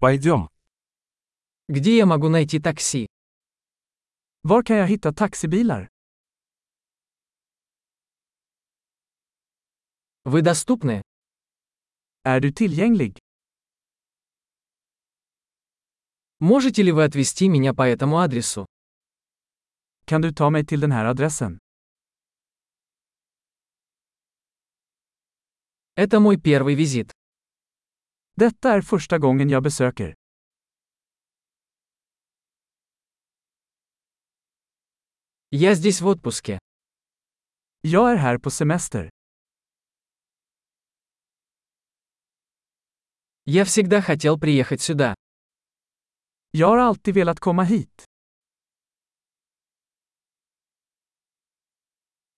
Пойдем. Где я могу найти такси? Var kan jag hitta taxibilar? Вы доступны? Är du tillgänglig? Можете ли вы отвезти меня по этому адресу? Kan du ta mig till den här adressen? Это мой первый визит. Detta är första gången jag besöker. Я здесь в отпуске. Jag är här på semester. Я всегда хотел приехать сюда. Jag har alltid velat komma hit.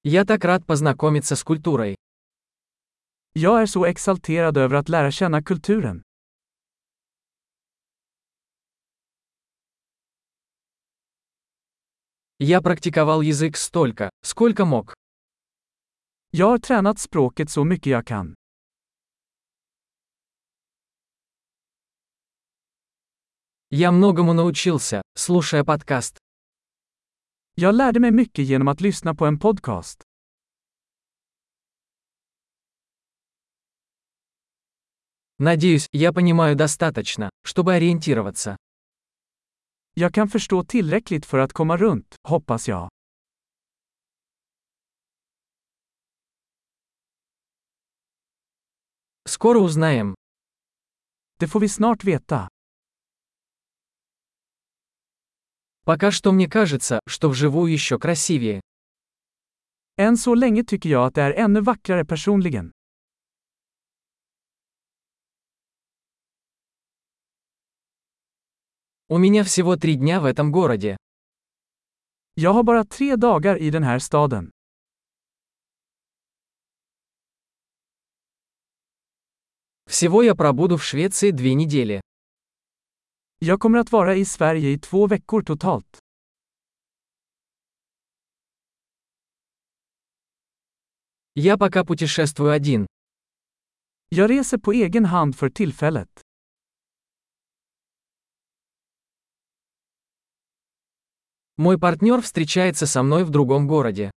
Я так рад познакомиться с культурой. Jag är så exalterad över att lära känna kulturen. Я практиковал язык столько, сколько мог. Jag har tränat språket så mycket jag kan. Я многому научился, слушая подкаст. Jag lärde mig mycket genom att lyssna på en podcast. Надеюсь, я понимаю достаточно, чтобы ориентироваться. Jag kan förstå tillräckligt för att komma runt, hoppas jag. Скоро узнаем. Det får vi snart veta. Пока что мне кажется, что вживую еще красивее. Än så länge tycker jag att det är ännu vackrare personligen. У меня всего три дня в этом городе. Jag har bara tre dagar i den här staden. Всего я пробуду в Швеции две недели. Jag kommer att vara i Sverige i två veckor totalt. Я пока путешествую один. Jag reser på egen hand för tillfället. Мой партнер встречается со мной в другом городе.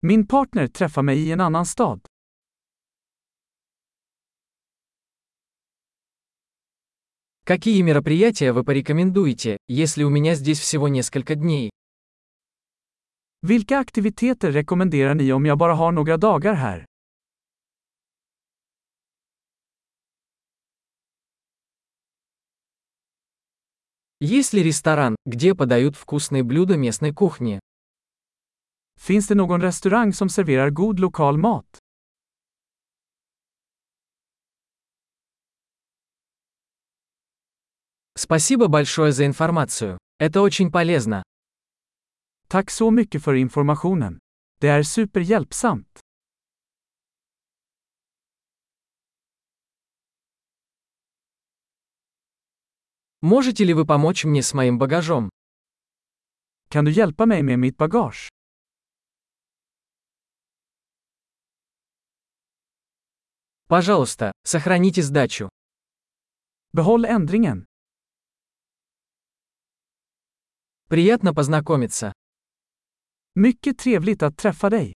Min partner träffar mig i en annan stad. Какие мероприятия вы порекомендуете, если у меня здесь всего несколько дней? Vilka aktiviteter rekommenderar ni om jag bara har några dagar här? Есть ли ресторан, где подают вкусные блюда местной кухни? Finns det någon restaurang som serverar god lokal mat? Спасибо большое за информацию. Это очень полезно. Tack så mycket för informationen. Det är superhjälpsamt. Можете ли вы помочь мне с моим багажом? Kan du hjälpa mig med mitt bagage? Пожалуйста, сохраните сдачу. Behåll ändringen. Приятно познакомиться. Mycket trevligt att träffa dig.